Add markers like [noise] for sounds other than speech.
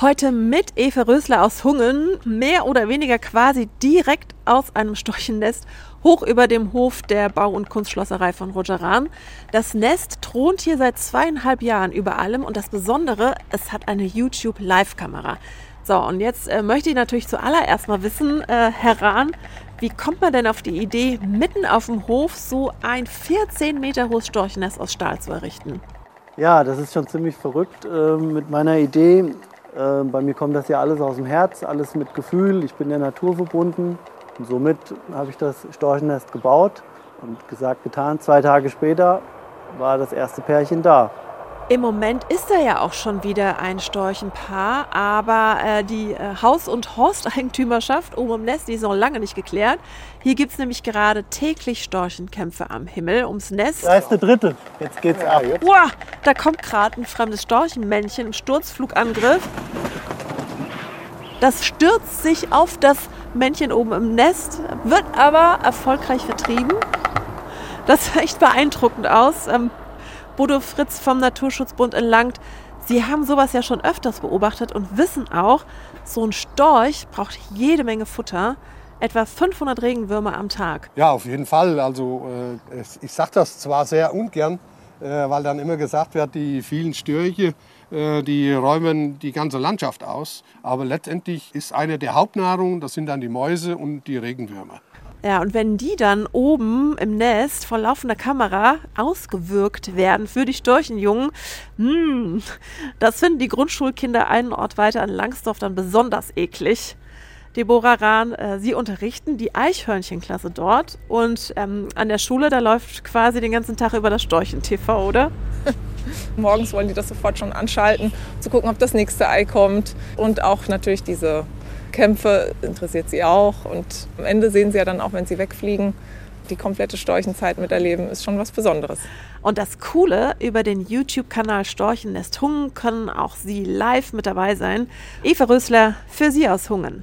Heute mit Eva Rösler aus Hungen, mehr oder weniger quasi direkt aus einem Storchennest, hoch über dem Hof der Bau- und Kunstschlosserei von Roger Rahn. Das Nest thront hier seit zweieinhalb Jahren über allem und das Besondere, es hat eine YouTube-Live-Kamera. So, und jetzt äh, möchte ich natürlich zuallererst mal wissen, äh, Herr Rahn, wie kommt man denn auf die Idee, mitten auf dem Hof so ein 14 Meter hohes Storchennest aus Stahl zu errichten? Ja, das ist schon ziemlich verrückt äh, mit meiner Idee. Äh, bei mir kommt das ja alles aus dem Herz, alles mit Gefühl. Ich bin der Natur verbunden. Und somit habe ich das Storchennest gebaut und gesagt, getan. Zwei Tage später war das erste Pärchen da. Im Moment ist da ja auch schon wieder ein Storchenpaar, aber äh, die äh, Haus- und Horsteigentümerschaft oben im Nest, die ist noch lange nicht geklärt. Hier gibt es nämlich gerade täglich Storchenkämpfe am Himmel ums Nest. Da ist der dritte. Jetzt geht's ab. Wow, da kommt gerade ein fremdes Storchenmännchen im Sturzflugangriff. Das stürzt sich auf das Männchen oben im Nest, wird aber erfolgreich vertrieben. Das sah echt beeindruckend aus. Ähm, Bodo Fritz vom Naturschutzbund in. Sie haben sowas ja schon öfters beobachtet und wissen auch, so ein Storch braucht jede Menge Futter. Etwa 500 Regenwürmer am Tag. Ja, auf jeden Fall. Also äh, ich sage das zwar sehr ungern, weil dann immer gesagt wird, die vielen Störche, äh, die räumen die ganze Landschaft aus. Aber letztendlich ist eine der Hauptnahrungen, das sind dann die Mäuse und die Regenwürmer. Ja, und wenn die dann oben im Nest vor laufender Kamera ausgewirkt werden für die Storchenjungen, hm, das finden die Grundschulkinder einen Ort weiter in Langsdorf dann besonders eklig. Deborah Rahn, äh, Sie unterrichten die Eichhörnchenklasse dort und ähm, an der Schule, da läuft quasi den ganzen Tag über das Storchen-TV, oder? [laughs] Morgens wollen die das sofort schon anschalten, zu gucken, ob das nächste Ei kommt und auch natürlich diese Kämpfe interessiert sie auch. Und am Ende sehen sie ja dann auch, wenn sie wegfliegen, die komplette Storchenzeit miterleben, ist schon was Besonderes. Und das Coole, über den YouTube-Kanal Storchennest Hungen können auch Sie live mit dabei sein. Eva Rösler für Sie aus Hungen.